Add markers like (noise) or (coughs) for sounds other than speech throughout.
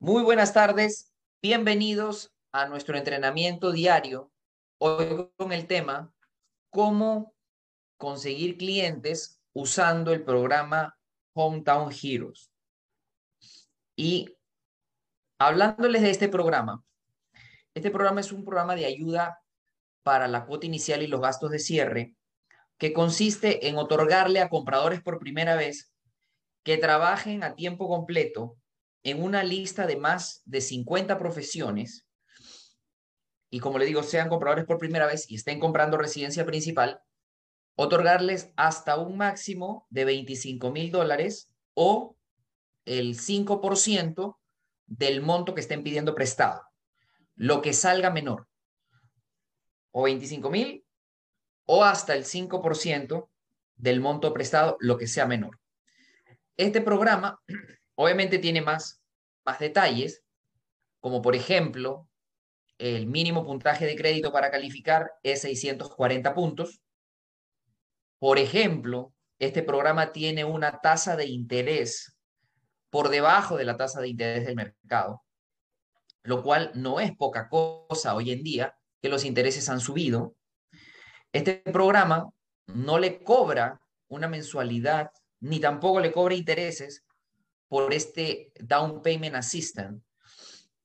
Muy buenas tardes, bienvenidos a nuestro entrenamiento diario. Hoy con el tema cómo conseguir clientes usando el programa Hometown Heroes. Y hablándoles de este programa, este programa es un programa de ayuda para la cuota inicial y los gastos de cierre que consiste en otorgarle a compradores por primera vez que trabajen a tiempo completo en una lista de más de 50 profesiones y como le digo, sean compradores por primera vez y estén comprando residencia principal, otorgarles hasta un máximo de 25 mil dólares o el 5% del monto que estén pidiendo prestado, lo que salga menor, o 25 mil o hasta el 5% del monto prestado, lo que sea menor. Este programa obviamente tiene más, más detalles, como por ejemplo, el mínimo puntaje de crédito para calificar es 640 puntos. Por ejemplo, este programa tiene una tasa de interés por debajo de la tasa de interés del mercado, lo cual no es poca cosa hoy en día, que los intereses han subido. Este programa no le cobra una mensualidad ni tampoco le cobra intereses por este Down Payment Assistant,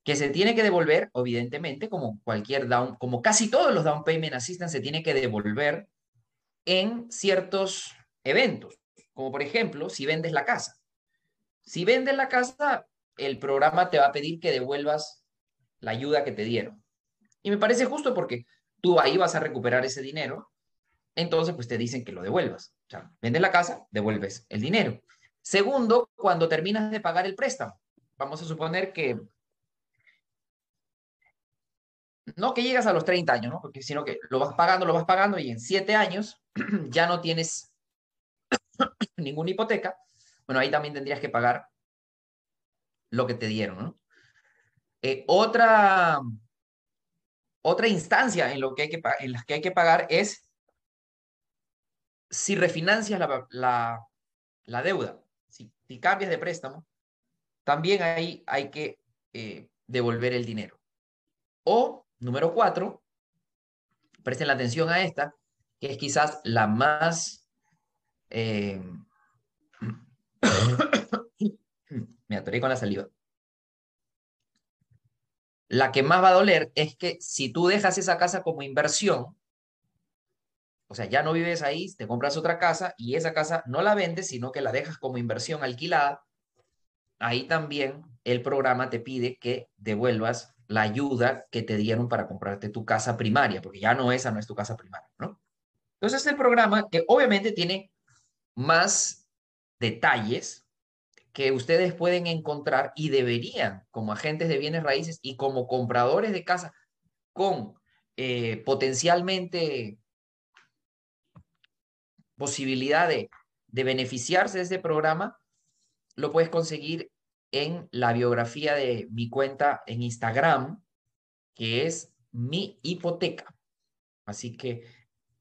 que se tiene que devolver, evidentemente, como cualquier down, como casi todos los Down Payment Assistant se tiene que devolver en ciertos eventos, como por ejemplo, si vendes la casa. Si vendes la casa, el programa te va a pedir que devuelvas la ayuda que te dieron. Y me parece justo porque tú ahí vas a recuperar ese dinero, entonces pues te dicen que lo devuelvas. O sea, vendes la casa, devuelves el dinero. Segundo, cuando terminas de pagar el préstamo. Vamos a suponer que no que llegas a los 30 años, ¿no? Porque sino que lo vas pagando, lo vas pagando y en 7 años (clears throat) ya no tienes (clears throat) ninguna hipoteca. Bueno, ahí también tendrías que pagar lo que te dieron, ¿no? Eh, otra, otra instancia en, lo que hay que, en las que hay que pagar es si refinancias la, la, deuda, si, cambias de préstamo, también ahí hay que eh, devolver el dinero. O, número cuatro, presten la atención a esta, que es quizás la más... Eh, (coughs) me atoré con la saliva. La que más va a doler es que si tú dejas esa casa como inversión, o sea, ya no vives ahí, te compras otra casa y esa casa no la vendes, sino que la dejas como inversión alquilada, ahí también el programa te pide que devuelvas la ayuda que te dieron para comprarte tu casa primaria, porque ya no esa no es tu casa primaria, ¿no? Entonces, el programa que obviamente tiene más detalles que ustedes pueden encontrar y deberían, como agentes de bienes raíces y como compradores de casa con eh, potencialmente posibilidad de, de beneficiarse de este programa, lo puedes conseguir en la biografía de mi cuenta en Instagram, que es mi hipoteca. Así que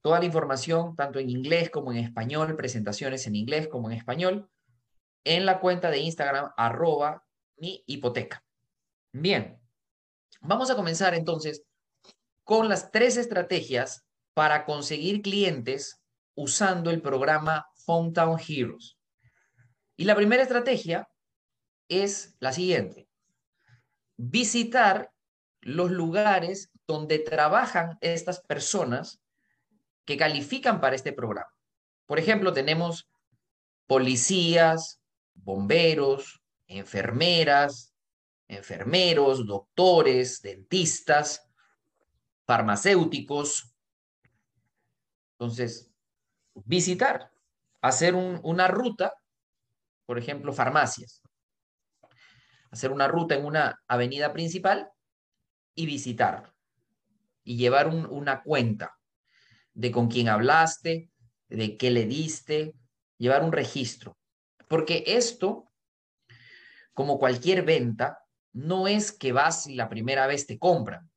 toda la información, tanto en inglés como en español, presentaciones en inglés como en español, en la cuenta de Instagram, arroba mi hipoteca. Bien, vamos a comenzar entonces con las tres estrategias para conseguir clientes usando el programa Hometown Heroes. Y la primera estrategia es la siguiente. Visitar los lugares donde trabajan estas personas que califican para este programa. Por ejemplo, tenemos policías, bomberos, enfermeras, enfermeros, doctores, dentistas, farmacéuticos. Entonces, visitar, hacer una ruta, por ejemplo, farmacias, hacer una ruta en una avenida principal y visitar y llevar una cuenta de con quién hablaste, de qué le diste, llevar un registro. Porque esto, como cualquier venta, no es que vas y la primera vez te compran.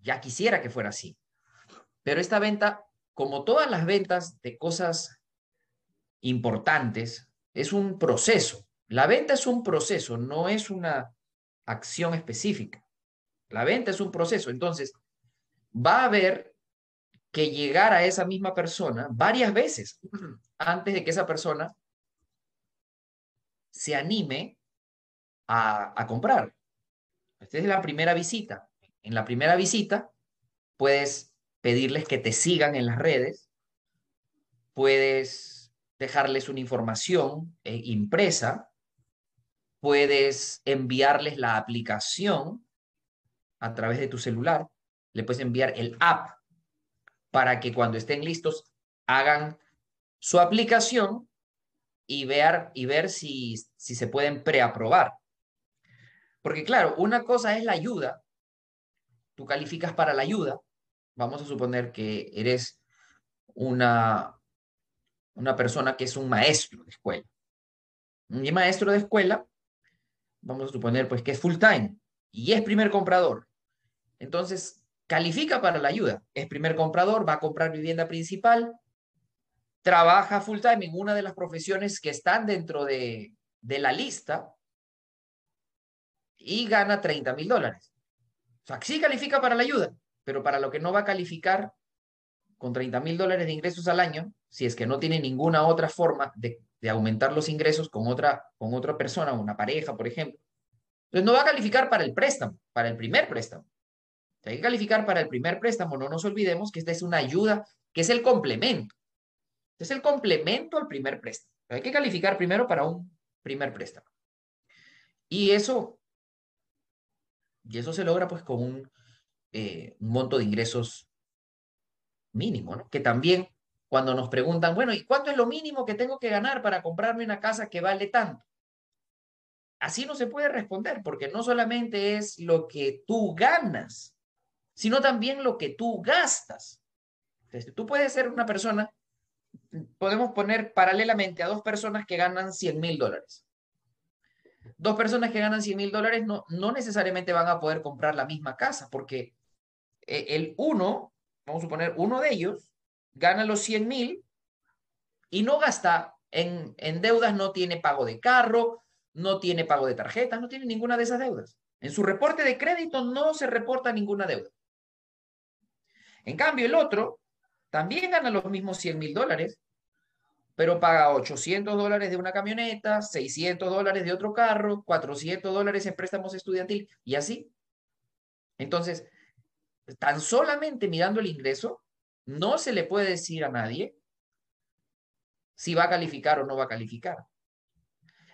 Ya quisiera que fuera así. Pero esta venta como todas las ventas de cosas importantes, es un proceso. La venta es un proceso, no es una acción específica. La venta es un proceso. Entonces, va a haber que llegar a esa misma persona varias veces antes de que esa persona se anime a, comprar. Esta es la primera visita. En la primera visita puedes pedirles que te sigan en las redes, puedes dejarles una información eh, impresa, puedes enviarles la aplicación a través de tu celular, le puedes enviar el app para que cuando estén listos hagan su aplicación y ver, y ver si, si se pueden preaprobar. Porque claro, una cosa es la ayuda, tú calificas para la ayuda, vamos a suponer que eres una, una persona que es un maestro de escuela. Un maestro de escuela, vamos a suponer pues que es full time y es primer comprador. Entonces, califica para la ayuda. Es primer comprador, va a comprar vivienda principal, trabaja full time en una de las profesiones que están dentro de, la lista y gana 30 mil dólares. O sea, sí califica para la ayuda, pero para lo que no va a calificar con 30 mil dólares de ingresos al año, si es que no tiene ninguna otra forma de, aumentar los ingresos con otra, con otra persona, una pareja, por ejemplo. Entonces no va a calificar para el préstamo, para el primer préstamo. Hay que calificar para el primer préstamo. No nos olvidemos que esta es una ayuda, que es el complemento. Es el complemento al primer préstamo. Hay que calificar primero para un primer préstamo. Y eso, y eso se logra pues con un, eh, un monto de ingresos mínimo, ¿no? Que también cuando nos preguntan, bueno, ¿y cuánto es lo mínimo que tengo que ganar para comprarme una casa que vale tanto? Así no se puede responder, porque no solamente es lo que tú ganas, sino también lo que tú gastas. Tú puedes ser una persona, podemos poner paralelamente a dos personas que ganan 100 mil dólares. Dos personas que ganan 100 mil dólares no, no necesariamente van a poder comprar la misma casa, porque eh, el uno, vamos a suponer, uno de ellos gana los 100 mil y no gasta en, en deudas, no tiene pago de carro, no tiene pago de tarjetas, no tiene ninguna de esas deudas. En su reporte de crédito no se reporta ninguna deuda. En cambio, el otro también gana los mismos 100 mil dólares, pero paga 800 dólares de una camioneta, 600 dólares de otro carro, 400 dólares en préstamos estudiantil y así. Entonces, tan solamente mirando el ingreso, no se le puede decir a nadie si va a calificar o no va a calificar.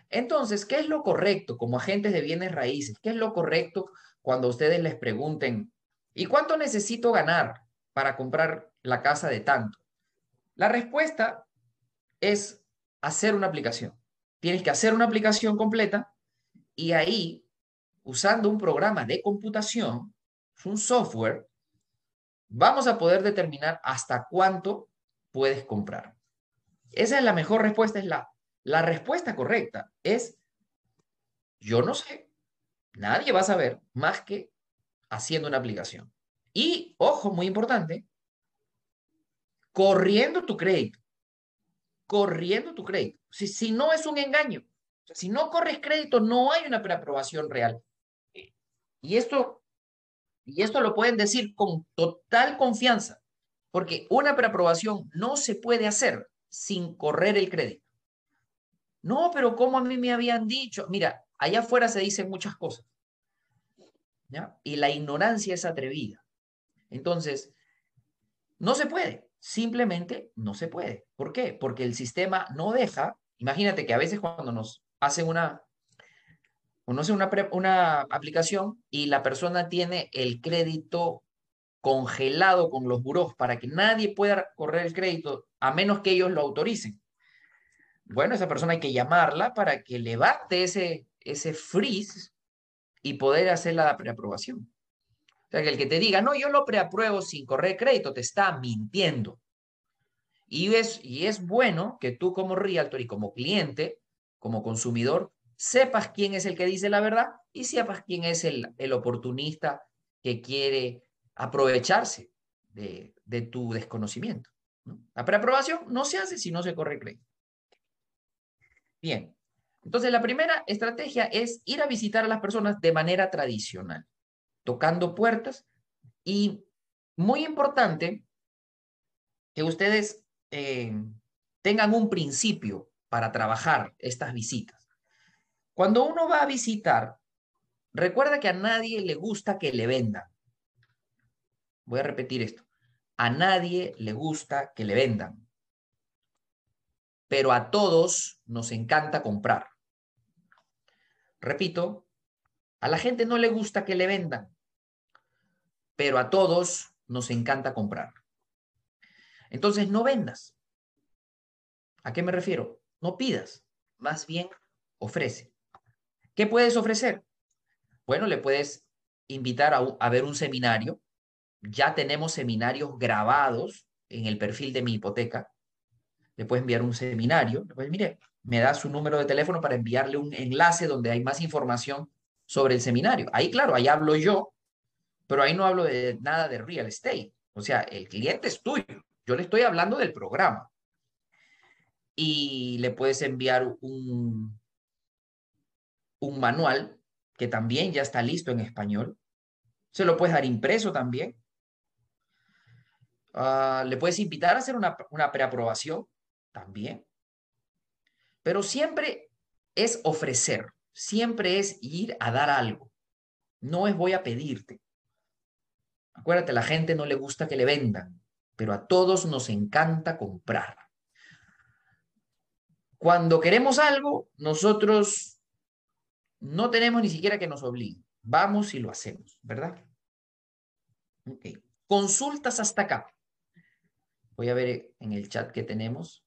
Entonces, ¿qué es lo correcto como agentes de bienes raíces? ¿Qué es lo correcto cuando ustedes les pregunten, ¿y cuánto necesito ganar? para comprar la casa de tanto? La respuesta es hacer una aplicación. Tienes que hacer una aplicación completa y ahí, usando un programa de computación, un software, vamos a poder determinar hasta cuánto puedes comprar. Esa es la mejor respuesta, es la, la respuesta correcta. Es, yo no sé, nadie va a saber más que haciendo una aplicación. Y, ojo, muy importante, corriendo tu crédito. Corriendo tu crédito. Si, si no es un engaño, si no corres crédito, no hay una preaprobación real. Y esto, y esto lo pueden decir con total confianza, porque una preaprobación no se puede hacer sin correr el crédito. No, pero como a mí me habían dicho, mira, allá afuera se dicen muchas cosas. ¿ya? Y la ignorancia es atrevida. Entonces, no se puede, simplemente no se puede. ¿Por qué? Porque el sistema no deja, imagínate que a veces cuando nos hacen una, no una, una aplicación y la persona tiene el crédito congelado con los buros para que nadie pueda correr el crédito a menos que ellos lo autoricen. Bueno, esa persona hay que llamarla para que levante ese, ese freeze y poder hacer la preaprobación sea, que el que te diga, no, yo lo preapruebo sin correr crédito, te está mintiendo. Y es, y es bueno que tú como realtor y como cliente, como consumidor, sepas quién es el que dice la verdad y sepas quién es el, el oportunista que quiere aprovecharse de, de tu desconocimiento. La preaprobación no se hace si no se corre crédito. Bien, Entonces, la primera estrategia es ir a visitar a las personas de manera tradicional, tocando puertas y muy importante que ustedes eh, tengan un principio para trabajar estas visitas. Cuando uno va a visitar, recuerda que a nadie le gusta que le vendan. Voy a repetir esto. A nadie le gusta que le vendan. Pero a todos nos encanta comprar. Repito, a la gente no le gusta que le vendan, pero a todos nos encanta comprar. Entonces, no vendas. ¿A qué me refiero? No pidas, más bien ofrece. ¿Qué puedes ofrecer? Bueno, le puedes invitar a, ver un seminario. Ya tenemos seminarios grabados en el perfil de mi hipoteca. Le puedes enviar un seminario. Le puedes, mire, me da su número de teléfono para enviarle un enlace donde hay más información sobre el seminario. Ahí, claro, ahí hablo yo, pero ahí no hablo de nada de real estate. O sea, el cliente es tuyo. Yo le estoy hablando del programa. Y le puedes enviar un, un manual que también ya está listo en español. Se lo puedes dar impreso también. Ah, le puedes invitar a hacer una, una preaprobación también. Pero siempre es ofrecer, siempre es ir a dar algo. No es voy a pedirte. Acuérdate, a la gente no le gusta que le vendan, pero a todos nos encanta comprar. Cuando queremos algo, nosotros no tenemos ni siquiera que nos obliguen. Vamos y lo hacemos, ¿verdad? Ok. Consultas hasta acá. Voy a ver en el chat que tenemos.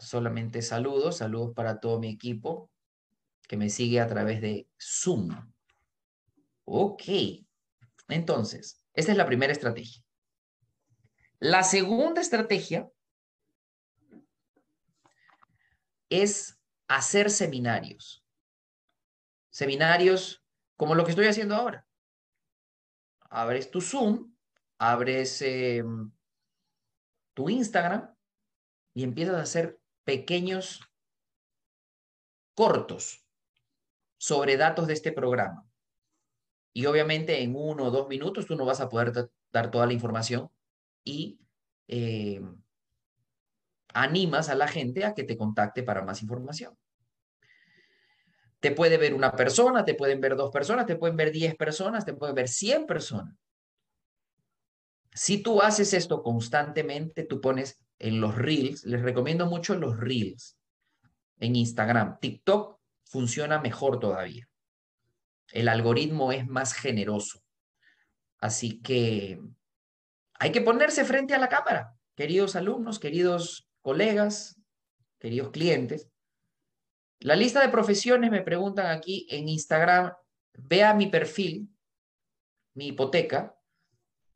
solamente saludos, saludos para todo mi equipo que me sigue a través de Zoom. Ok, entonces, esta es la primera estrategia. La segunda estrategia es hacer seminarios. Seminarios como lo que estoy haciendo ahora. Abres tu Zoom, abres em, tu Instagram y empiezas a hacer pequeños cortos sobre datos de este programa. Y obviamente en uno o dos minutos tú no vas a poder dar toda la información y eh, animas a la gente a que te contacte para más información. Te puede ver una persona, te pueden ver dos personas, te pueden ver diez personas, te pueden ver cien personas. Si tú haces esto constantemente, tú pones en los reels, les recomiendo mucho los reels en Instagram. TikTok funciona mejor todavía. El algoritmo es más generoso. Así que hay que ponerse frente a la cámara, queridos alumnos, queridos colegas, queridos clientes. La lista de profesiones me preguntan aquí en Instagram, vea mi perfil, mi hipoteca,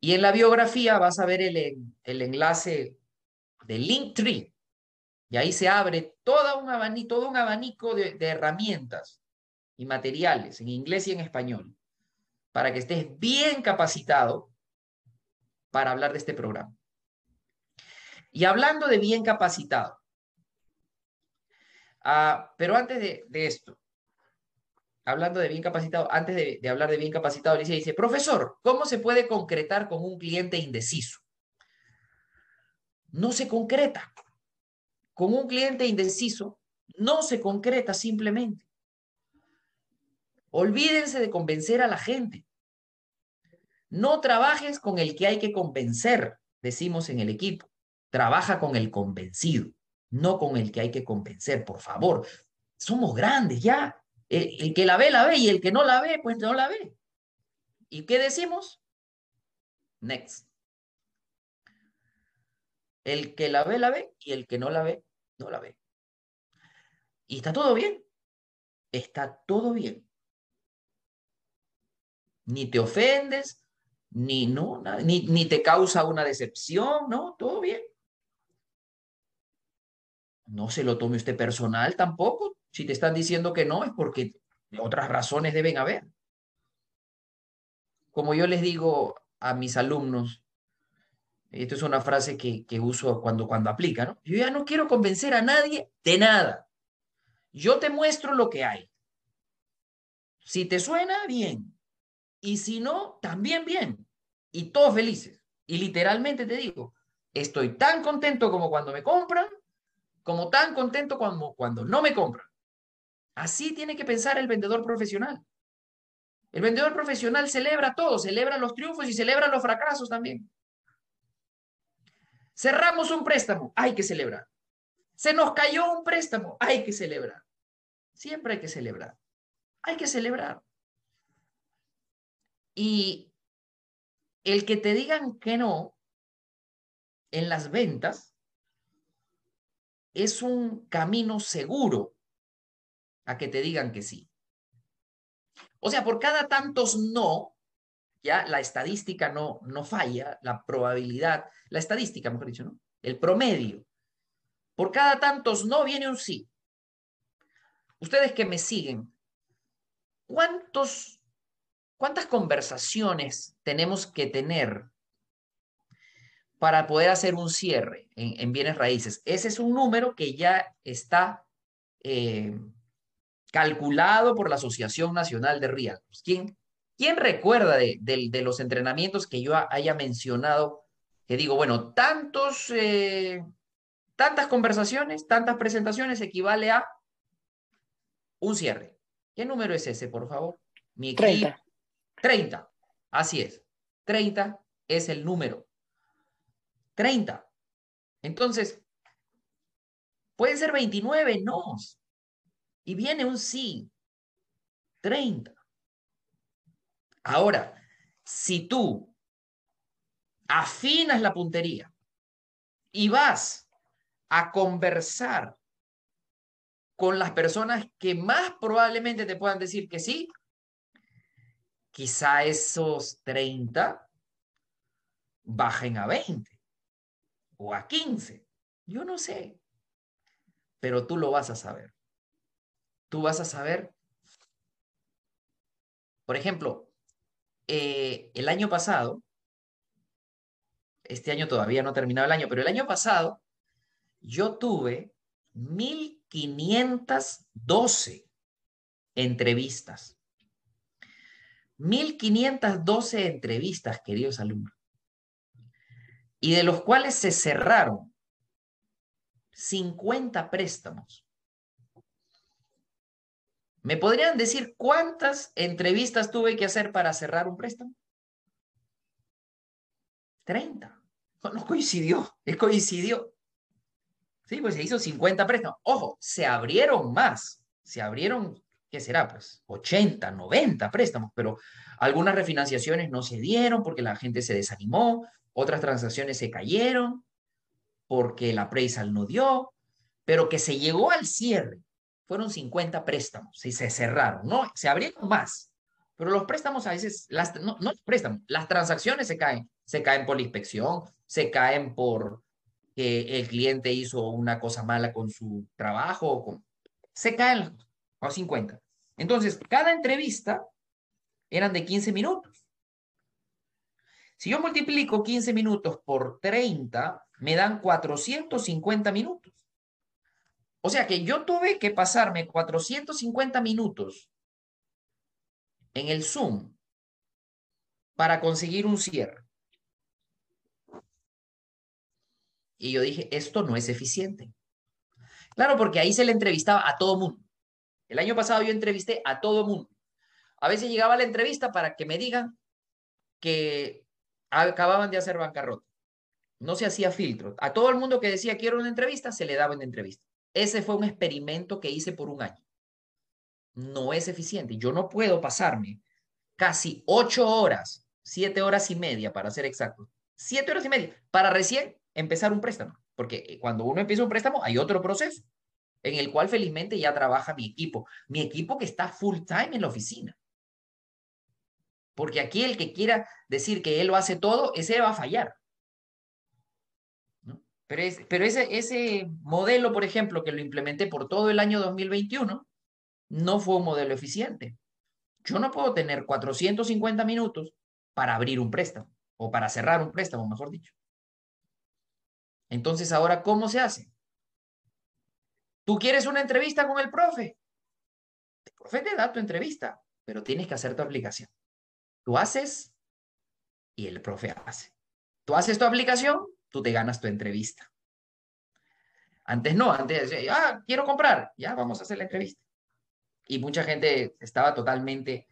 y en la biografía vas a ver el, el enlace de Linktree. Y ahí se abre todo un abanico, de herramientas y materiales en inglés y en español para que estés bien capacitado para hablar de este programa. Y hablando de bien capacitado, ah, pero antes de, esto, hablando de bien capacitado, antes de, de hablar de bien capacitado, Alicia dice, profesor, ¿cómo se puede concretar con un cliente indeciso? no se concreta. Con un cliente indeciso, no se concreta simplemente. Olvídense de convencer a la gente. No trabajes con el que hay que convencer, decimos en el equipo. Trabaja con el convencido, no con el que hay que convencer, por favor. Somos grandes ya. El, que la ve, la ve, y el que no la ve, pues no la ve. ¿Y qué decimos? Next. El que la ve, la ve, y el que no la ve, no la ve. Y está todo bien. Está todo bien. Ni te ofendes, ni, no, ni, ni te causa una decepción, ¿no? Todo bien. No se lo tome usted personal tampoco. Si te están diciendo que no, es porque otras razones deben haber. Como yo les digo a mis alumnos, Esto es una frase que, que uso cuando, cuando aplica, ¿no? Yo ya no quiero convencer a nadie de nada. Yo te muestro lo que hay. Si te suena, bien. Y si no, también bien. Y todos felices. Y literalmente te digo, estoy tan contento como cuando me compran, como tan contento como cuando no me compran. Así tiene que pensar el vendedor profesional. El vendedor profesional celebra todo, celebra los triunfos y celebra los fracasos también. Cerramos un préstamo, hay que celebrar. Se nos cayó un préstamo, hay que celebrar. Siempre hay que celebrar. Hay que celebrar. Y el que te digan que no en las ventas es un camino seguro a que te digan que sí. O sea, por cada tantos no, ya la estadística no, no falla, la probabilidad, la estadística, mejor dicho, ¿no? El promedio. Por cada tantos no viene un sí. Ustedes que me siguen, ¿cuántos, ¿cuántas conversaciones tenemos que tener para poder hacer un cierre en, bienes raíces? Ese es un número que ya está eh, calculado por la Asociación Nacional de Realtors. ¿Quién, recuerda de, los entrenamientos que yo haya mencionado? Que digo, bueno, tantos, eh, tantas conversaciones, tantas presentaciones equivale a un cierre. ¿Qué número es ese, por favor? Mi equipo. 30. 30. Así es. 30 es el número. 30. Entonces, pueden ser 29, no. Y viene un sí. 30. Ahora, si tú afinas la puntería y vas a conversar con las personas que más probablemente te puedan decir que sí, quizá esos 30 bajen a 20 o a 15. Yo no sé, pero tú lo vas a saber. Tú vas a saber, por ejemplo, eh, el año pasado, este año todavía no ha terminado el año, pero el año pasado yo tuve mil 1512 entrevistas. 1512 entrevistas, queridos alumnos. Y de los cuales se cerraron 50 préstamos. ¿Me podrían decir cuántas entrevistas tuve que hacer para cerrar un préstamo? 30. No, coincidió, coincidió. Sí, pues se hizo 50 préstamos. Ojo, se abrieron más. Se abrieron, ¿qué será? Pues 80, 90 préstamos, pero algunas refinanciaciones no se dieron porque la gente se desanimó, otras transacciones se cayeron porque el appraisal no dio, pero que se llegó al cierre. Fueron 50 préstamos y se cerraron, ¿no? Se abrieron más, pero los préstamos a veces, las, no, no préstamos, las transacciones se caen, se caen por la inspección, se caen por que el cliente hizo una cosa mala con su trabajo, con... se caen a 50. Entonces, cada entrevista eran de 15 minutos. Si yo multiplico 15 minutos por 30, me dan 450 minutos. O sea que yo tuve que pasarme 450 minutos en el Zoom para conseguir un cierre. Y yo dije, esto no es eficiente. Claro, porque ahí se le entrevistaba a todo mundo. El año pasado yo entrevisté a todo mundo. A veces llegaba la entrevista para que me digan que acababan de hacer bancarrota. No se hacía filtro. A todo el mundo que decía quiero una entrevista, se le daba una entrevista. Ese fue un experimento que hice por un año. No es eficiente. Yo no puedo pasarme casi ocho horas, siete horas y media para ser exacto, siete horas y media para recién empezar un préstamo, porque eh, cuando uno empieza un préstamo hay otro proceso en el cual felizmente ya trabaja mi equipo, mi equipo que está full time en la oficina. Porque aquí el que quiera decir que él lo hace todo, ese va a fallar. Pero, pero ese, ese modelo, por ejemplo, que lo implementé por todo el año 2021, no fue un modelo eficiente. Yo no puedo tener 450 minutos para abrir un préstamo o para cerrar un préstamo, mejor dicho. Entonces, ahora, ¿cómo se hace? ¿Tú quieres una entrevista con el profe? El profe te da tu entrevista, pero tienes que hacer tu aplicación. Tú haces y el profe hace. Tú haces tu aplicación, tú te ganas tu entrevista. Antes no, antes, ah, quiero comprar, ya vamos a hacer la entrevista. Y mucha gente estaba totalmente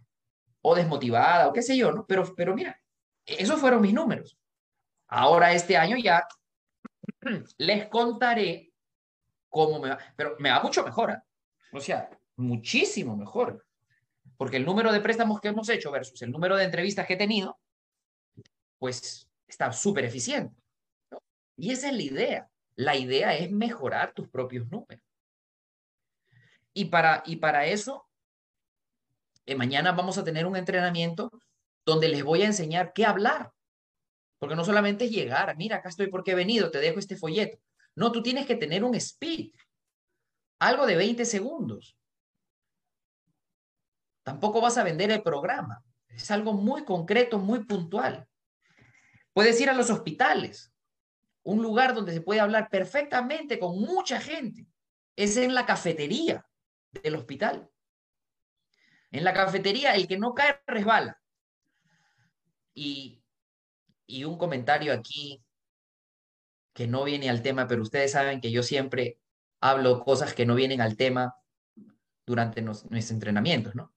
o desmotivada o qué sé yo, ¿no? Pero, pero mira, esos fueron mis números. Ahora este año ya (clears throat) les contaré cómo me va, pero me va mucho mejor, ¿eh? o sea, muchísimo mejor, porque el número de préstamos que hemos hecho versus el número de entrevistas que he tenido, pues está súper eficiente. Y esa es la idea. La idea es mejorar tus propios números. Y para, y para eso, mañana vamos a tener un entrenamiento donde les voy a enseñar qué hablar. Porque no solamente es llegar, mira, acá estoy porque he venido, te dejo este folleto. No, tú tienes que tener un speed, algo de 20 segundos. Tampoco vas a vender el programa. Es algo muy concreto, muy puntual. Puedes ir a los hospitales, un lugar donde se puede hablar perfectamente con mucha gente. Es en la cafetería del hospital. En la cafetería, el que no cae resbala. Y, y un comentario aquí que no viene al tema, pero ustedes saben que yo siempre hablo cosas que no vienen al tema durante nuestros entrenamientos, ¿no?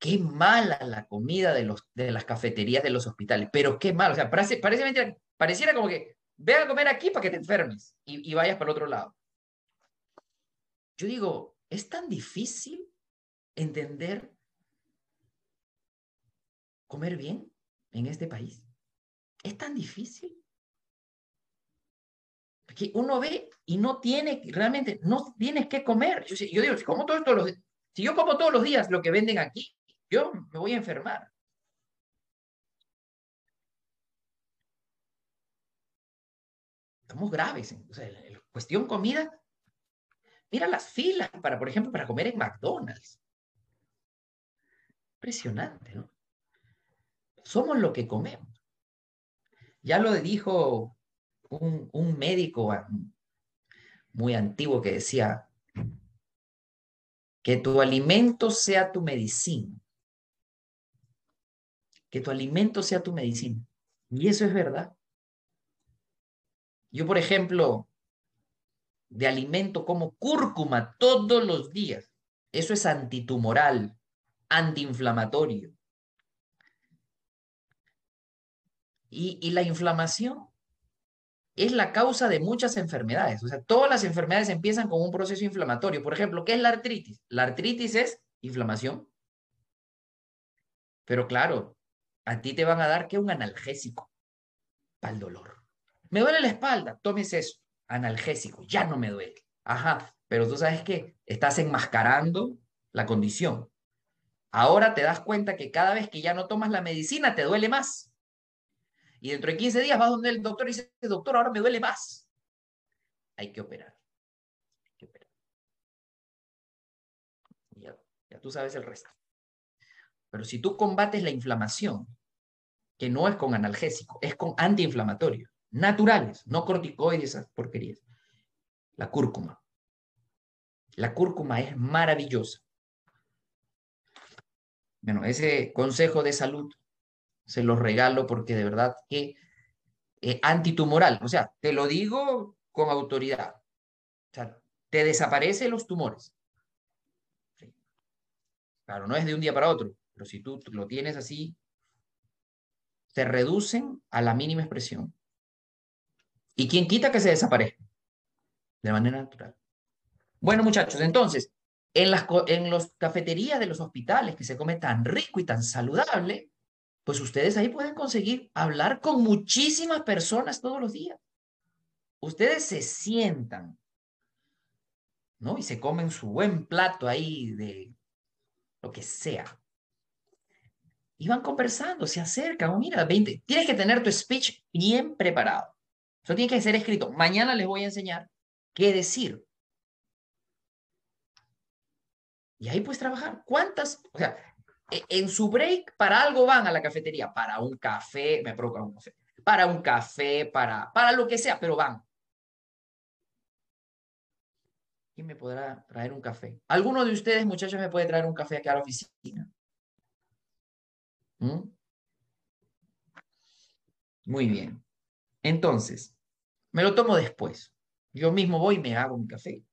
Qué mala la comida de, los, de las cafeterías de los hospitales, pero qué mal, o sea, parece, parece pareciera como que ve a comer aquí para que te enfermes y, y vayas para el otro lado. Yo digo, es tan difícil entender comer bien en este país. Es tan difícil. Porque uno ve y no tiene, realmente, no tienes que comer. Yo, digo, si, como si yo como todos los días lo que venden aquí, yo me voy a enfermar. Estamos graves. La cuestión comida, mira las filas para, por ejemplo, para comer en McDonald's. Impresionante, ¿no? Somos lo que comemos. Ya lo dijo un, médico muy antiguo que decía, que tu alimento sea tu medicina. Que tu alimento sea tu medicina. Y eso es verdad. Yo, por ejemplo, de alimento como cúrcuma todos los días. Eso es antitumoral, antiinflamatorio. Y, la inflamación es la causa de muchas enfermedades. O sea, todas las enfermedades empiezan con un proceso inflamatorio. Por ejemplo, ¿qué es la artritis? La artritis es inflamación. Pero claro, a ti te van a dar que un analgésico para el dolor. Me duele la espalda, tomes eso, analgésico, ya no me duele. Ajá, pero tú sabes que estás enmascarando la condición. Ahora te das cuenta que cada vez que ya no tomas la medicina te duele más. Y dentro de 15 días vas donde el doctor y dice, doctor, ahora me duele más. Hay que operar. Hay que operar. Ya, ya tú sabes el resto. Pero si tú combates la inflamación, que no es con analgésico, es con antiinflamatorio, naturales, no corticoides, esas porquerías. La cúrcuma. La cúrcuma es maravillosa. Bueno, ese consejo de salud se los regalo porque de verdad que eh, antitumoral, o sea, te lo digo con autoridad. O sea, te desaparecen los tumores. Claro, no es de un día para otro, pero si tú lo tienes así, se reducen a la mínima expresión. ¿Y quién quita que se desaparezca? De manera natural. Bueno, muchachos, entonces, en las en los cafeterías de los hospitales que se come tan rico y tan saludable, pues ustedes ahí pueden conseguir hablar con muchísimas personas todos los días. Ustedes se sientan, ¿no? Y se comen su buen plato ahí de lo que sea. Y van conversando, se acercan, oh, mira, 20. Tienes que tener tu speech bien preparado. Eso tiene que ser escrito. Mañana les voy a enseñar qué decir. Y ahí puedes trabajar. ¿Cuántas? O sea, en su break para algo van a la cafetería, para un café, me provoca un café, para un café, para, para lo que sea, pero van. ¿Quién me podrá traer un café? ¿Alguno de ustedes, muchachos, me puede traer un café aquí a la oficina? ¿Mm? Muy bien. Entonces, me lo tomo después. Yo mismo voy y me hago un café.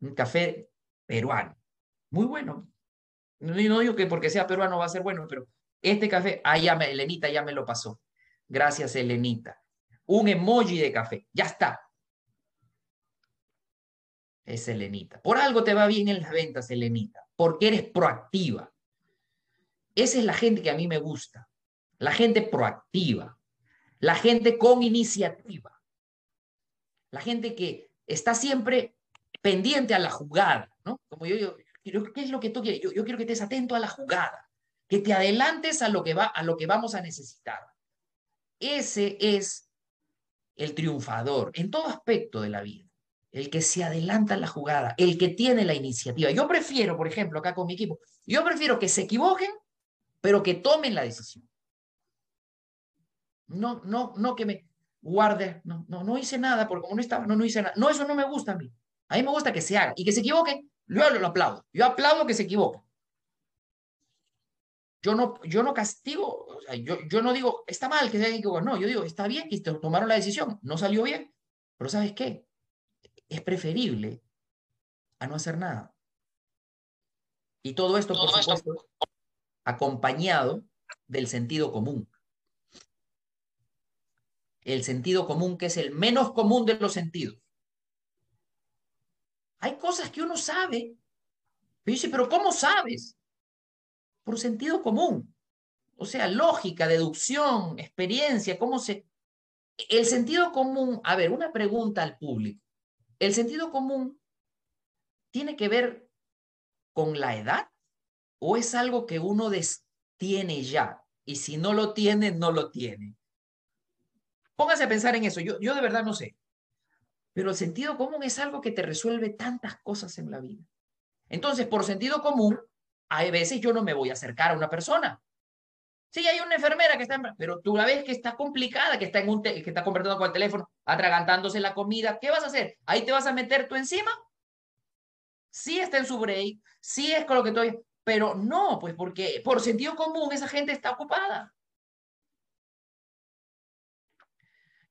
Un café peruano. Muy bueno. No, digo que porque sea peruano va a ser bueno, pero este café, ah, ya me, Elenita ya me lo pasó. Gracias, Elenita. Un emoji de café. Ya está. Es Elenita. Por algo te va bien en las ventas, Elenita. Porque eres proactiva. Esa es la gente que a mí me gusta. La gente proactiva. La gente con iniciativa. La gente que está siempre pendiente a la jugada, ¿no? Como yo, yo, ¿qué es lo que tú quieres? Yo, quiero que estés atento a la jugada, que te adelantes a lo que, va, a lo que vamos a necesitar. Ese es el triunfador en todo aspecto de la vida, el que se adelanta a la jugada, el que tiene la iniciativa. Yo prefiero, por ejemplo, acá con mi equipo, yo prefiero que se equivoquen, pero que tomen la decisión. No, no, no que me guarde, no, no, no hice nada, porque como no estaba, no, no hice nada. No, eso no me gusta a mí. A mí me gusta que se haga y que se equivoquen, yo lo aplaudo. Yo aplaudo que se equivoquen. Yo no, yo no castigo, o sea, yo, yo no digo, está mal que se hayan equivocado. No, yo digo, está bien que tomaron la decisión, no salió bien. Pero ¿sabes qué? Es preferible a no hacer nada. Y todo esto, por supuesto, acompañado del sentido común el sentido común, que es el menos común de los sentidos. Hay cosas que uno sabe. Pero dice, pero ¿cómo sabes? Por sentido común. O sea, lógica, deducción, experiencia, ¿cómo se... El sentido común, a ver, una pregunta al público. ¿El sentido común tiene que ver con la edad o es algo que uno tiene ya? Y si no lo tiene, no lo tiene. Póngase a pensar en eso. Yo, yo de verdad no sé. Pero el sentido común es algo que te resuelve tantas cosas en la vida. Entonces, por sentido común, hay veces yo no me voy a acercar a una persona. Sí, hay una enfermera que está, pero tú la ves que está complicada, que está en un que está conversando con el teléfono, atragantándose la comida. ¿Qué vas a hacer? Ahí te vas a meter tú encima. Sí está en su break, sí es con lo que estoy, pero no, pues porque por sentido común esa gente está ocupada.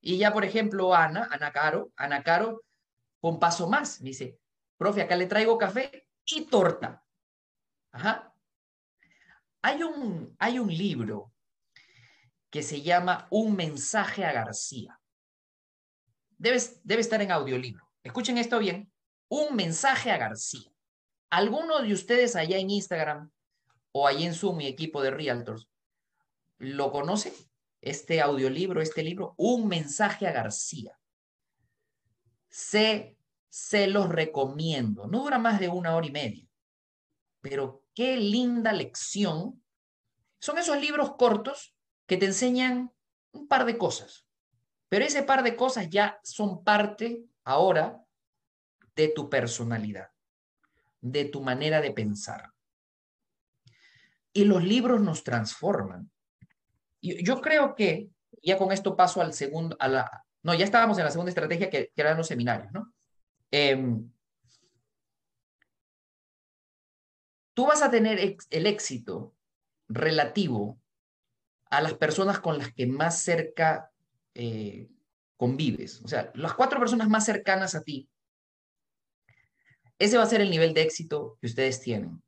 Y ya, por ejemplo, Ana, Ana Caro, Ana Caro, con paso más, me dice, profe, acá le traigo café y torta. Ajá. Hay un, hay un libro que se llama Un mensaje a García. Debe, debe estar en audiolibro. Escuchen esto bien. Un mensaje a García. ¿Alguno de ustedes allá en Instagram o allá en Zoom, mi equipo de Realtors, lo conoce? Este audiolibro, este libro, Un mensaje a García. Se, se los recomiendo. No dura más de una hora y media, pero qué linda lección. Son esos libros cortos que te enseñan un par de cosas, pero ese par de cosas ya son parte ahora de tu personalidad, de tu manera de pensar. Y los libros nos transforman. Yo creo que, ya con esto paso al segundo, a la, no, ya estábamos en la segunda estrategia que, eran los seminarios, ¿no? Em, tú vas a tener el éxito relativo a las personas con las que más cerca eh, convives. O sea, las cuatro personas más cercanas a ti. Ese va a ser el nivel de éxito que ustedes tienen.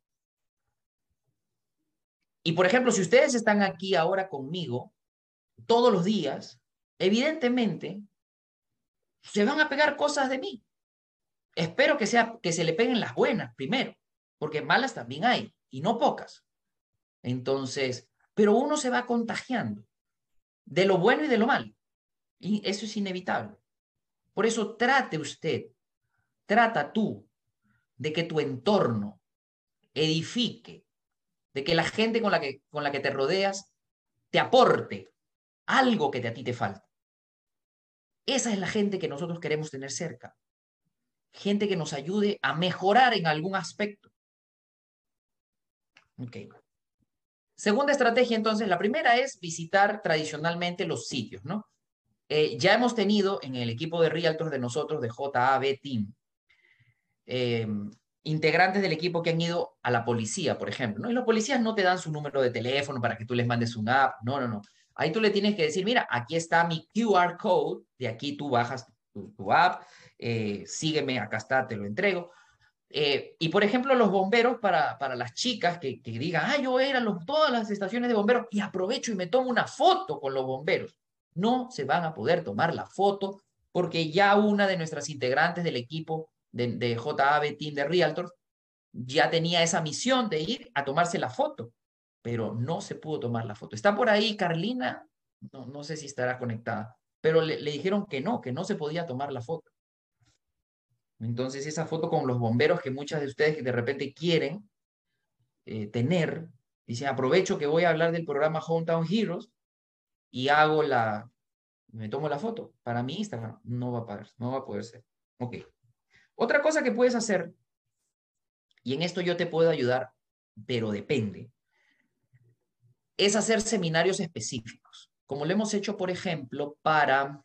Y por ejemplo, si ustedes están aquí ahora conmigo todos los días, evidentemente se van a pegar cosas de mí. Espero que, sea, que se le peguen las buenas primero, porque malas también hay, y no pocas. Entonces, pero uno se va contagiando de lo bueno y de lo malo. Y eso es inevitable. Por eso trate usted, trata tú de que tu entorno edifique de que la gente con la que, con la que te rodeas te aporte algo que a ti te falta. Esa es la gente que nosotros queremos tener cerca. Gente que nos ayude a mejorar en algún aspecto. Ok. Segunda estrategia, entonces, la primera es visitar tradicionalmente los sitios, ¿no? Eh, ya hemos tenido en el equipo de Realtors de nosotros, de JAB Team, em, integrantes del equipo que han ido a la policía, por ejemplo, ¿no? Y los policías no te dan su número de teléfono para que tú les mandes un app, no, no, no. Ahí tú le tienes que decir, mira, aquí está mi QR code, de aquí tú bajas tu, app, eh, sígueme, acá está, te lo entrego. Eh, y por ejemplo, los bomberos, para, para las chicas que, digan, ah, yo era los, todas las estaciones de bomberos y aprovecho y me tomo una foto con los bomberos. No se van a poder tomar la foto porque ya una de nuestras integrantes del equipo de, de JAB Team de Realtors ya tenía esa misión de ir a tomarse la foto pero no se pudo tomar la foto. Está por ahí Carlina, no, no sé si estará conectada, pero le, dijeron que no, que no se podía tomar la foto. Entonces esa foto con los bomberos que muchas de ustedes de repente quieren eh, tener, dicen, aprovecho que voy a hablar del programa Hometown Heroes y hago la, me tomo la foto para mi Instagram. No va a poder, no va a poder ser. Ok. Otra cosa que puedes hacer, y en esto yo te puedo ayudar, pero depende, es hacer seminarios específicos, como lo hemos hecho, por ejemplo, para,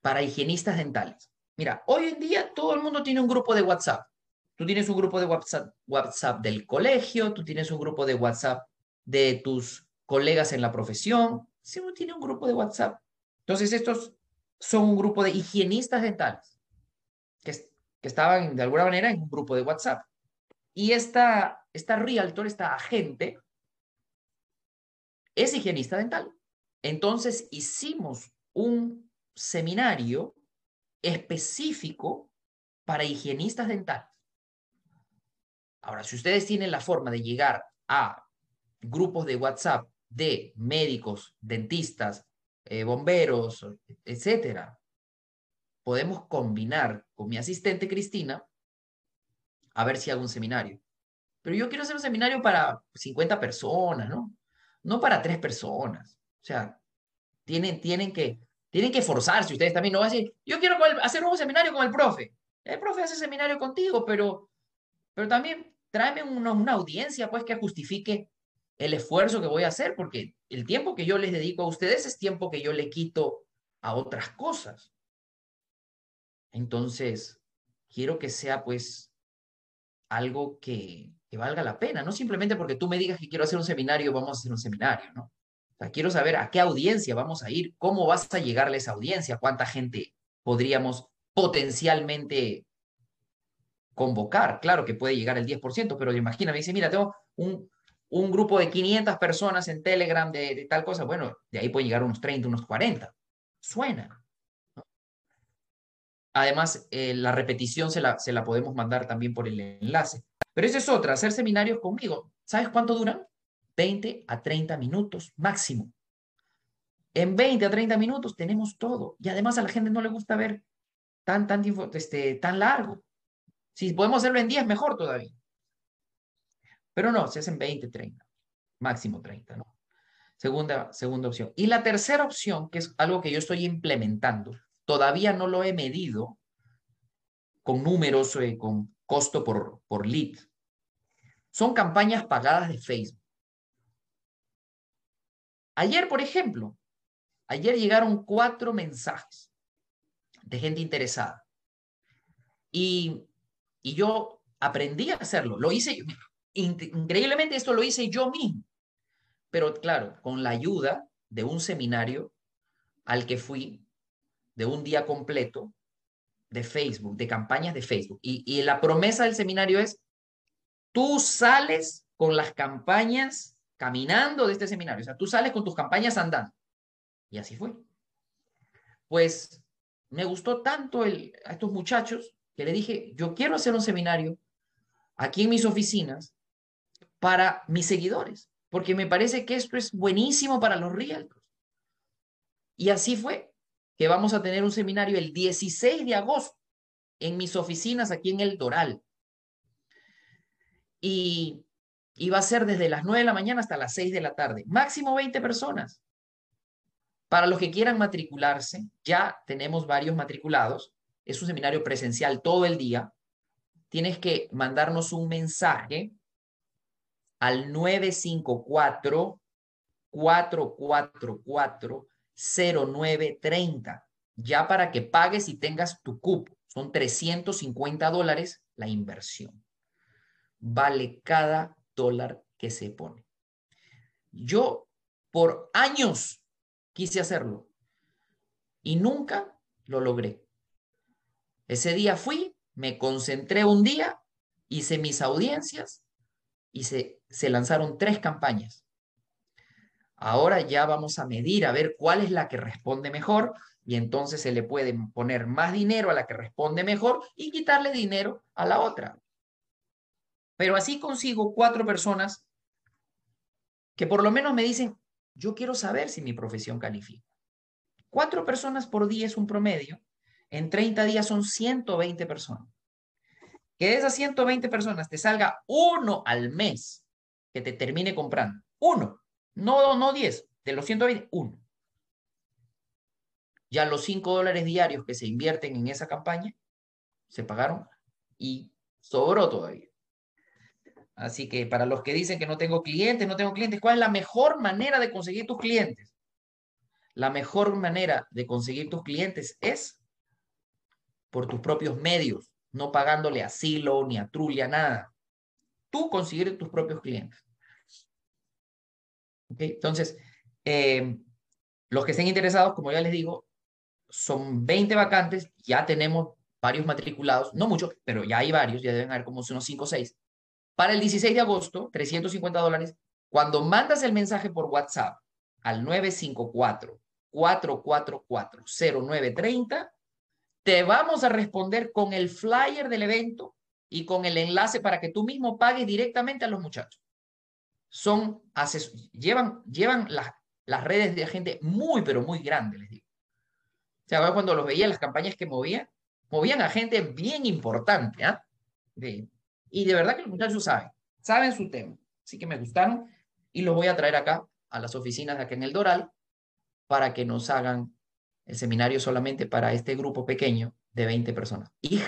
para higienistas dentales. Mira, hoy en día todo el mundo tiene un grupo de WhatsApp. Tú tienes un grupo de WhatsApp, WhatsApp del colegio, tú tienes un grupo de WhatsApp de tus colegas en la profesión. Si uno tiene un grupo de WhatsApp. Entonces, estos son un grupo de higienistas dentales que estaban de alguna manera en un grupo de WhatsApp. Y esta, esta realtor, esta agente, es higienista dental. Entonces hicimos un seminario específico para higienistas dentales. Ahora, si ustedes tienen la forma de llegar a grupos de WhatsApp de médicos, dentistas, eh, bomberos, etcétera, podemos combinar con mi asistente Cristina a ver si hago un seminario. Pero yo quiero hacer un seminario para 50 personas, ¿no? no para tres personas. O sea, tienen, tienen, que, tienen que forzarse ustedes también. No va a decir, yo quiero hacer un seminario con el profe. El profe hace seminario contigo, pero, pero también tráeme una, una audiencia pues que justifique el esfuerzo que voy a hacer, porque el tiempo que yo les dedico a ustedes es tiempo que yo le quito a otras cosas. Entonces, quiero que sea pues algo que, valga la pena, no simplemente porque tú me digas que quiero hacer un seminario, vamos a hacer un seminario, ¿no? O sea, quiero saber a qué audiencia vamos a ir, cómo vas a llegarle a esa audiencia, cuánta gente podríamos potencialmente convocar. Claro que puede llegar el 10%, pero imagina, me dice, mira, tengo un, un grupo de 500 personas en Telegram de, tal cosa, bueno, de ahí puede llegar unos 30, unos 40. Suena. Además, eh, la repetición se la, podemos mandar también por el enlace. Pero esa es otra, hacer seminarios conmigo. ¿Sabes cuánto duran? 20 a 30 minutos máximo. En 20 a 30 minutos tenemos todo. Y además a la gente no le gusta ver tan, tan, este, tan largo. Si podemos hacerlo en 10, mejor todavía. Pero no, se hacen 20, 30. Máximo 30, ¿no? Segunda, segunda opción. Y la tercera opción, que es algo que yo estoy implementando, todavía no lo he medido con números, eh, con costo por, por lead. Son campañas pagadas de Facebook. Ayer, por ejemplo, ayer llegaron cuatro mensajes de gente interesada. Y, y yo aprendí a hacerlo. Lo hice, increíblemente esto lo hice yo mismo. Pero claro, con la ayuda de un seminario al que fui, de un día completo, de Facebook, de campañas de Facebook. Y, la promesa del seminario es, tú sales con las campañas caminando de este seminario, o sea, tú sales con tus campañas andando. Y así fue. Pues me gustó tanto el, a estos muchachos que le dije, yo quiero hacer un seminario aquí en mis oficinas para mis seguidores, porque me parece que esto es buenísimo para los realtors. Y así fue que vamos a tener un seminario el 16 de agosto en mis oficinas aquí en El Doral. Y, y va a ser desde las 9 de la mañana hasta las 6 de la tarde. Máximo 20 personas. Para los que quieran matricularse, ya tenemos varios matriculados. Es un seminario presencial todo el día. Tienes que mandarnos un mensaje al 954 444 0930, ya para que pagues y tengas tu cupo. Son 350 dólares la inversión. Vale cada dólar que se pone. Yo por años quise hacerlo y nunca lo logré. Ese día fui, me concentré un día, hice mis audiencias y se, se lanzaron tres campañas. Ahora ya vamos a medir a ver cuál es la que responde mejor y entonces se le puede poner más dinero a la que responde mejor y quitarle dinero a la otra. Pero así consigo cuatro personas que por lo menos me dicen, yo quiero saber si mi profesión califica. Cuatro personas por día es un promedio. En 30 días son 120 personas. Que de esas 120 personas te salga uno al mes que te termine comprando. Uno. No, no 10. De los 120, uno. Ya los 5 dólares diarios que se invierten en esa campaña se pagaron y sobró todavía. Así que para los que dicen que no tengo clientes, no tengo clientes, ¿cuál es la mejor manera de conseguir tus clientes? La mejor manera de conseguir tus clientes es por tus propios medios, no pagándole a Silo ni a Trulia, nada. Tú conseguir tus propios clientes. Entonces, eh, los que estén interesados, como ya les digo, son 20 vacantes, ya tenemos varios matriculados, no muchos, pero ya hay varios, ya deben haber como unos 5 o 6. Para el 16 de agosto, 350 dólares. Cuando mandas el mensaje por WhatsApp al 954-444-0930, te vamos a responder con el flyer del evento y con el enlace para que tú mismo pagues directamente a los muchachos. Son llevan, llevan las, las redes de gente muy, pero muy grande, les digo. O sea, cuando los veía, las campañas que movían, movían a gente bien importante, ¿ah? Y de verdad que los muchachos saben, saben su tema. Así que me gustaron y los voy a traer acá a las oficinas de acá en el Doral para que nos hagan el seminario solamente para este grupo pequeño de 20 personas. Y,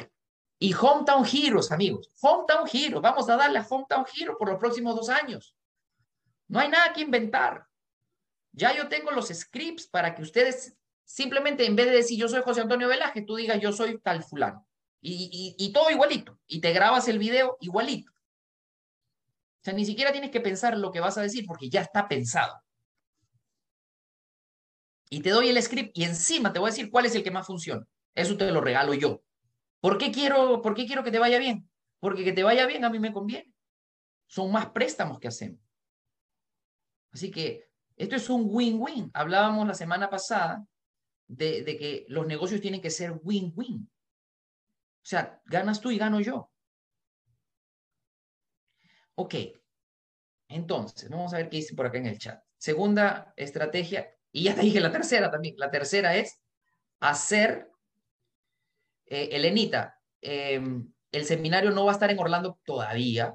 y Hometown Heroes, amigos. Hometown Heroes. Vamos a darle a Hometown Heroes por los próximos dos años. No hay nada que inventar. Ya yo tengo los scripts para que ustedes simplemente en vez de decir yo soy José Antonio Velázquez, tú digas yo soy tal fulano. Y, todo igualito. Y te grabas el video igualito. O sea, ni siquiera tienes que pensar lo que vas a decir porque ya está pensado. Y te doy el script y encima te voy a decir cuál es el que más funciona. Eso te lo regalo yo. ¿Por qué quiero, por qué quiero que te vaya bien? Porque que te vaya bien a mí me conviene. Son más préstamos que hacemos. Así que esto es un win-win. Hablábamos la semana pasada de, que los negocios tienen que ser win-win. O sea, ganas tú y gano yo. Ok. Entonces, vamos a ver qué dice por acá en el chat. Segunda estrategia, y ya te dije la tercera también. La tercera es hacer, eh, Elenita, em, el seminario no va a estar en Orlando todavía,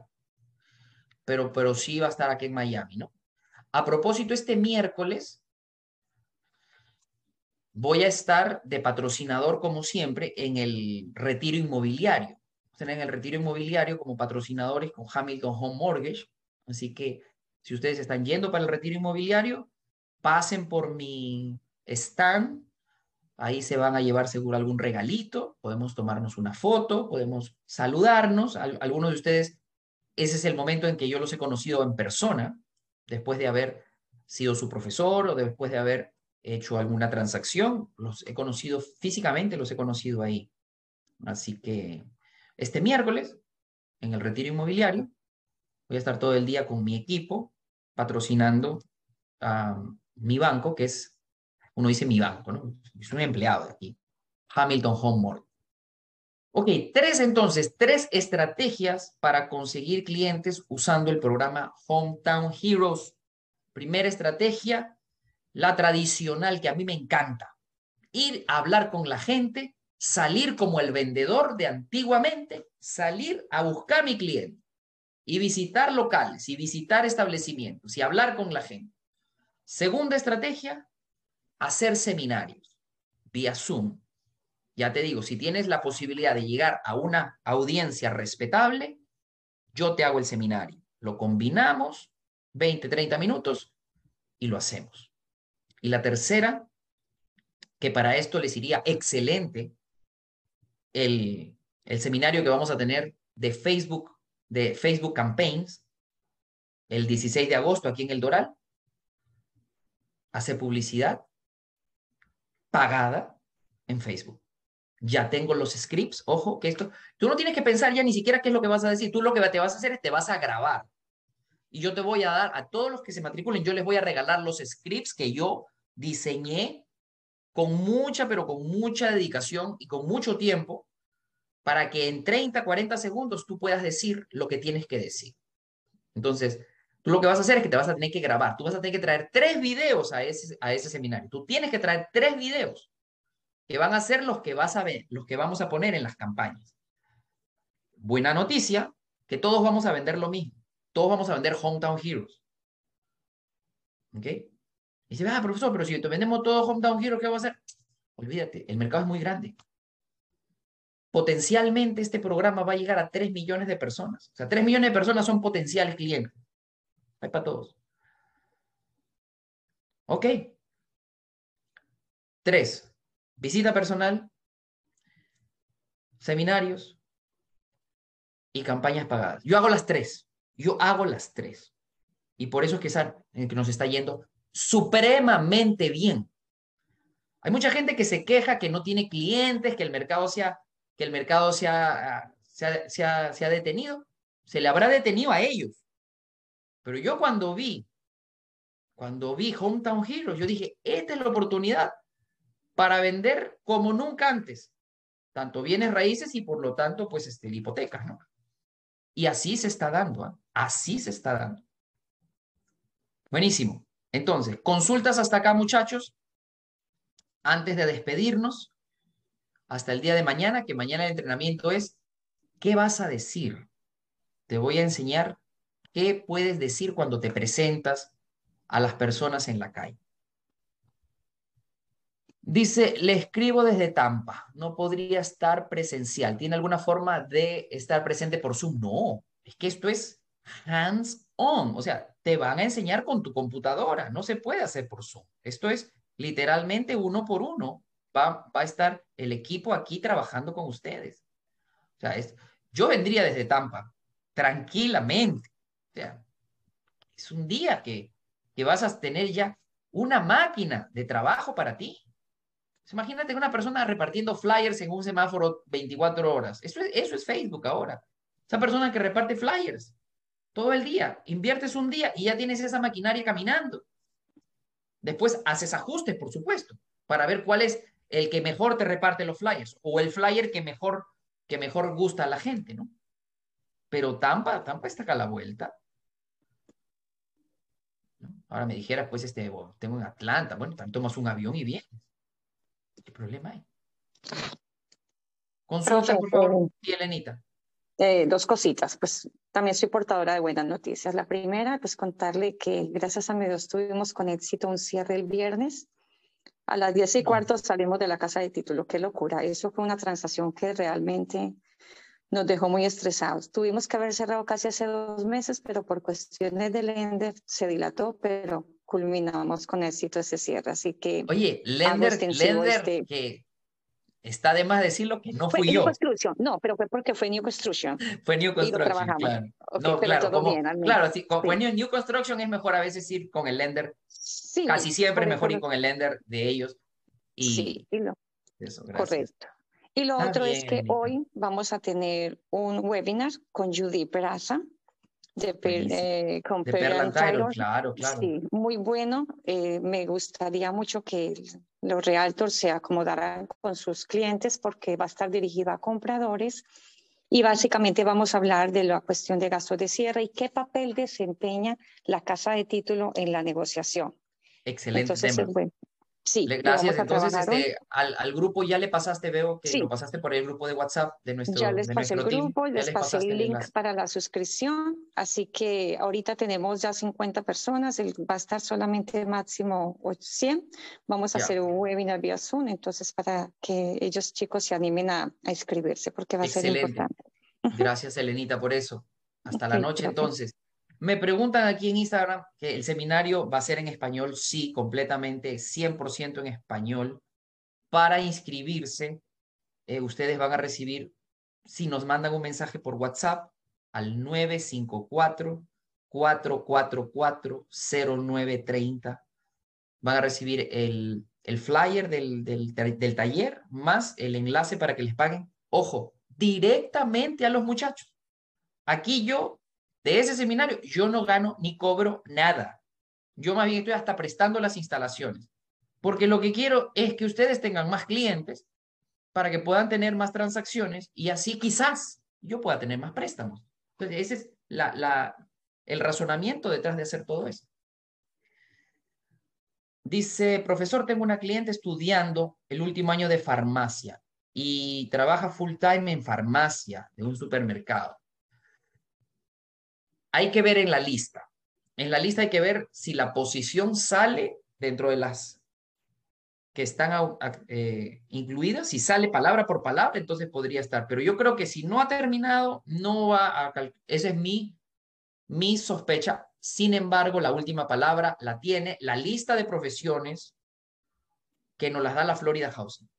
pero, pero sí va a estar aquí en Miami, ¿no? A propósito, este miércoles voy a estar de patrocinador, como siempre, en el retiro inmobiliario. En el retiro inmobiliario como patrocinadores con Hamilton Home Mortgage. Así que si ustedes están yendo para el retiro inmobiliario, pasen por mi stand. Ahí se van a llevar seguro algún regalito. Podemos tomarnos una foto, podemos saludarnos. Algunos de ustedes, ese es el momento en que yo los he conocido en persona, después de haber sido su profesor o después de haber hecho alguna transacción, los he conocido físicamente, los he conocido ahí. Así que este miércoles, en el retiro inmobiliario, voy a estar todo el día con mi equipo patrocinando a mi banco, que es, uno dice mi banco, ¿no? Es un empleado de aquí, Hamilton Home Ok, tres entonces, tres estrategias para conseguir clientes usando el programa Hometown Heroes. Primera estrategia, la tradicional que a mí me encanta. Ir a hablar con la gente, salir como el vendedor de antiguamente, salir a buscar a mi cliente y visitar locales y visitar establecimientos y hablar con la gente. Segunda estrategia, hacer seminarios vía Zoom. Ya te digo, si tienes la posibilidad de llegar a una audiencia respetable, yo te hago el seminario. lo combinamos, 20, 30 minutos, y lo hacemos. Y la tercera, que para esto les iría excelente, el, seminario que vamos a tener de Facebook, de Facebook Campaigns, el 16 de agosto aquí en el Doral. Hace publicidad pagada en Facebook. Ya tengo los scripts, ojo, que esto, tú no tienes que pensar ya ni siquiera qué es lo que vas a decir, tú lo que te vas a hacer es te vas a grabar. Y yo te voy a dar a todos los que se matriculen, yo les voy a regalar los scripts que yo diseñé con mucha, pero con mucha dedicación y con mucho tiempo para que en 30, 40 segundos tú puedas decir lo que tienes que decir. Entonces, tú lo que vas a hacer es que te vas a tener que grabar. Tú vas a tener que traer tres videos a ese, a ese seminario. Tú tienes que traer tres videos que van a ser los que vas a ver, los que vamos a poner en las campañas. Buena noticia, que todos vamos a vender lo mismo. Todos vamos a vender Hometown Heroes. ¿Ok? Y dice, ah, profesor, pero si te vendemos todo Hometown Heroes, ¿qué vamos a hacer? Olvídate, el mercado es muy grande potencialmente este programa va a llegar a 3 millones de personas. O sea, 3 millones de personas son potenciales clientes. Hay para todos. Ok. Tres, visita personal, seminarios y campañas pagadas. Yo hago las tres. Yo hago las tres. Y por eso es que, que nos está yendo supremamente bien. Hay mucha gente que se queja que no tiene clientes, que el mercado sea que el mercado se ha, se ha, detenido. Se le habrá detenido a ellos. Pero yo cuando vi, cuando vi Hometown Heroes, yo dije, esta es la oportunidad para vender como nunca antes, tanto bienes raíces y por lo tanto, pues, este, hipotecas, ¿no? Y así se está dando, ¿ah? así se está dando. Buenísimo. Entonces, consultas hasta acá, muchachos. Antes de despedirnos, hasta el día de mañana, que mañana el entrenamiento es, ¿qué vas a decir? Te voy a enseñar qué puedes decir cuando te presentas a las personas en la calle. Dice, le escribo desde Tampa, no podría estar presencial. ¿Tiene alguna forma de estar presente por Zoom? No, es que esto es hands on, o sea, te van a enseñar con tu computadora, no se puede hacer por Zoom. Esto es literalmente uno por uno, va, a estar el equipo aquí trabajando con ustedes. O sea, es, yo vendría desde Tampa, tranquilamente. O sea, es un día que, que vas a tener ya una máquina de trabajo para ti. Imagínate una persona repartiendo flyers en un semáforo 24 horas. Eso es, Facebook ahora. Esa persona que reparte flyers todo el día, inviertes un día y ya tienes esa maquinaria caminando. Después haces ajustes, por supuesto, para ver cuál es el que mejor te reparte los flyers o el flyer que mejor, que mejor gusta a la gente, ¿no? Pero Tampa, Tampa está acá a la vuelta. Ahora me dijera, pues, este, tengo en Atlanta, bueno, tomas un avión y vienes. ¿Qué problema hay? Consulta, por favor, y Elenita. Eh, dos cositas, pues también soy portadora de buenas noticias. La primera, pues contarle que gracias a mi Dios tuvimos con éxito un cierre el viernes a las diez y cuarto salimos de la casa de título. Qué locura. Eso fue una transacción que realmente nos dejó muy estresados. Tuvimos que haber cerrado casi hace dos meses, pero por cuestiones de Lender se dilató, pero culminamos con éxito ese cierre. Así que. Oye, Lender, Lender este que Está de más decirlo que no fui yo. Construction. No, pero fue porque fue New Construction. (laughs) fue New Construction, claro. no, claro, como, claro, sí, como fue New, Construction es mejor a veces ir con el lender. Sí, Casi siempre es mejor ir con el lender de ellos. Y sí, y lo, eso, correcto. Y lo otro es que hoy vamos a tener un webinar con Judy Peraza, de, eh, con de claro, claro. Sí, muy bueno. Eh, me gustaría mucho que los realtors se acomodaran con sus clientes porque va a estar dirigido a compradores y básicamente vamos a hablar de la cuestión de gastos de cierre y qué papel desempeña la casa de título en la negociación. Excelente tema. bueno, Sí. Gracias. Entonces, este, al, al, grupo ya le pasaste, veo que lo pasaste por el grupo de WhatsApp de nuestro Ya les pasé el grupo, les, pasé el link para la suscripción, así que ahorita tenemos ya 50 personas, va a estar solamente máximo 100. Vamos a hacer un webinar vía Zoom, entonces para que ellos chicos se animen a, a inscribirse, porque va a ser importante. Gracias, Elenita, por eso. Hasta la noche, entonces. Me preguntan aquí en Instagram que el seminario va a ser en español. Sí, completamente, 100% en español. Para inscribirse, eh, ustedes van a recibir, si nos mandan un mensaje por WhatsApp, al 954-444-0930, van a recibir el, el flyer del, del, del taller más el enlace para que les paguen. Ojo, directamente a los muchachos. Aquí yo, de ese seminario, yo no gano ni cobro nada. Yo más bien estoy hasta prestando las instalaciones. Porque lo que quiero es que ustedes tengan más clientes para que puedan tener más transacciones y así quizás yo pueda tener más préstamos. Entonces, ese es el razonamiento detrás de hacer todo eso. Dice, profesor, tengo una cliente estudiando el último año de farmacia y trabaja full time en farmacia de un supermercado. Hay que ver en la lista. En la lista hay que ver si la posición sale dentro de las que están eh, incluidas. Si sale palabra por palabra, entonces podría estar. Pero yo creo que si no ha terminado, no va a... Esa es mi, mi sospecha. Sin embargo, la última palabra la tiene la lista de profesiones que nos las da la Florida Housing.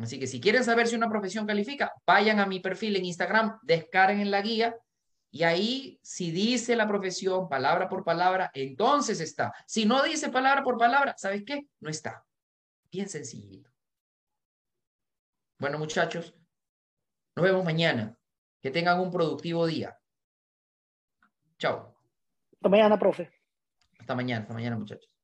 Así que si quieren saber si una profesión califica, vayan a mi perfil en Instagram, descarguen la guía y ahí si dice la profesión palabra por palabra, entonces está. Si no dice palabra por palabra, ¿sabes qué? No está. Bien sencillito. Bueno, muchachos, nos vemos mañana. Que tengan un productivo día. Chao. Hasta mañana, profe. Hasta mañana, hasta mañana, muchachos.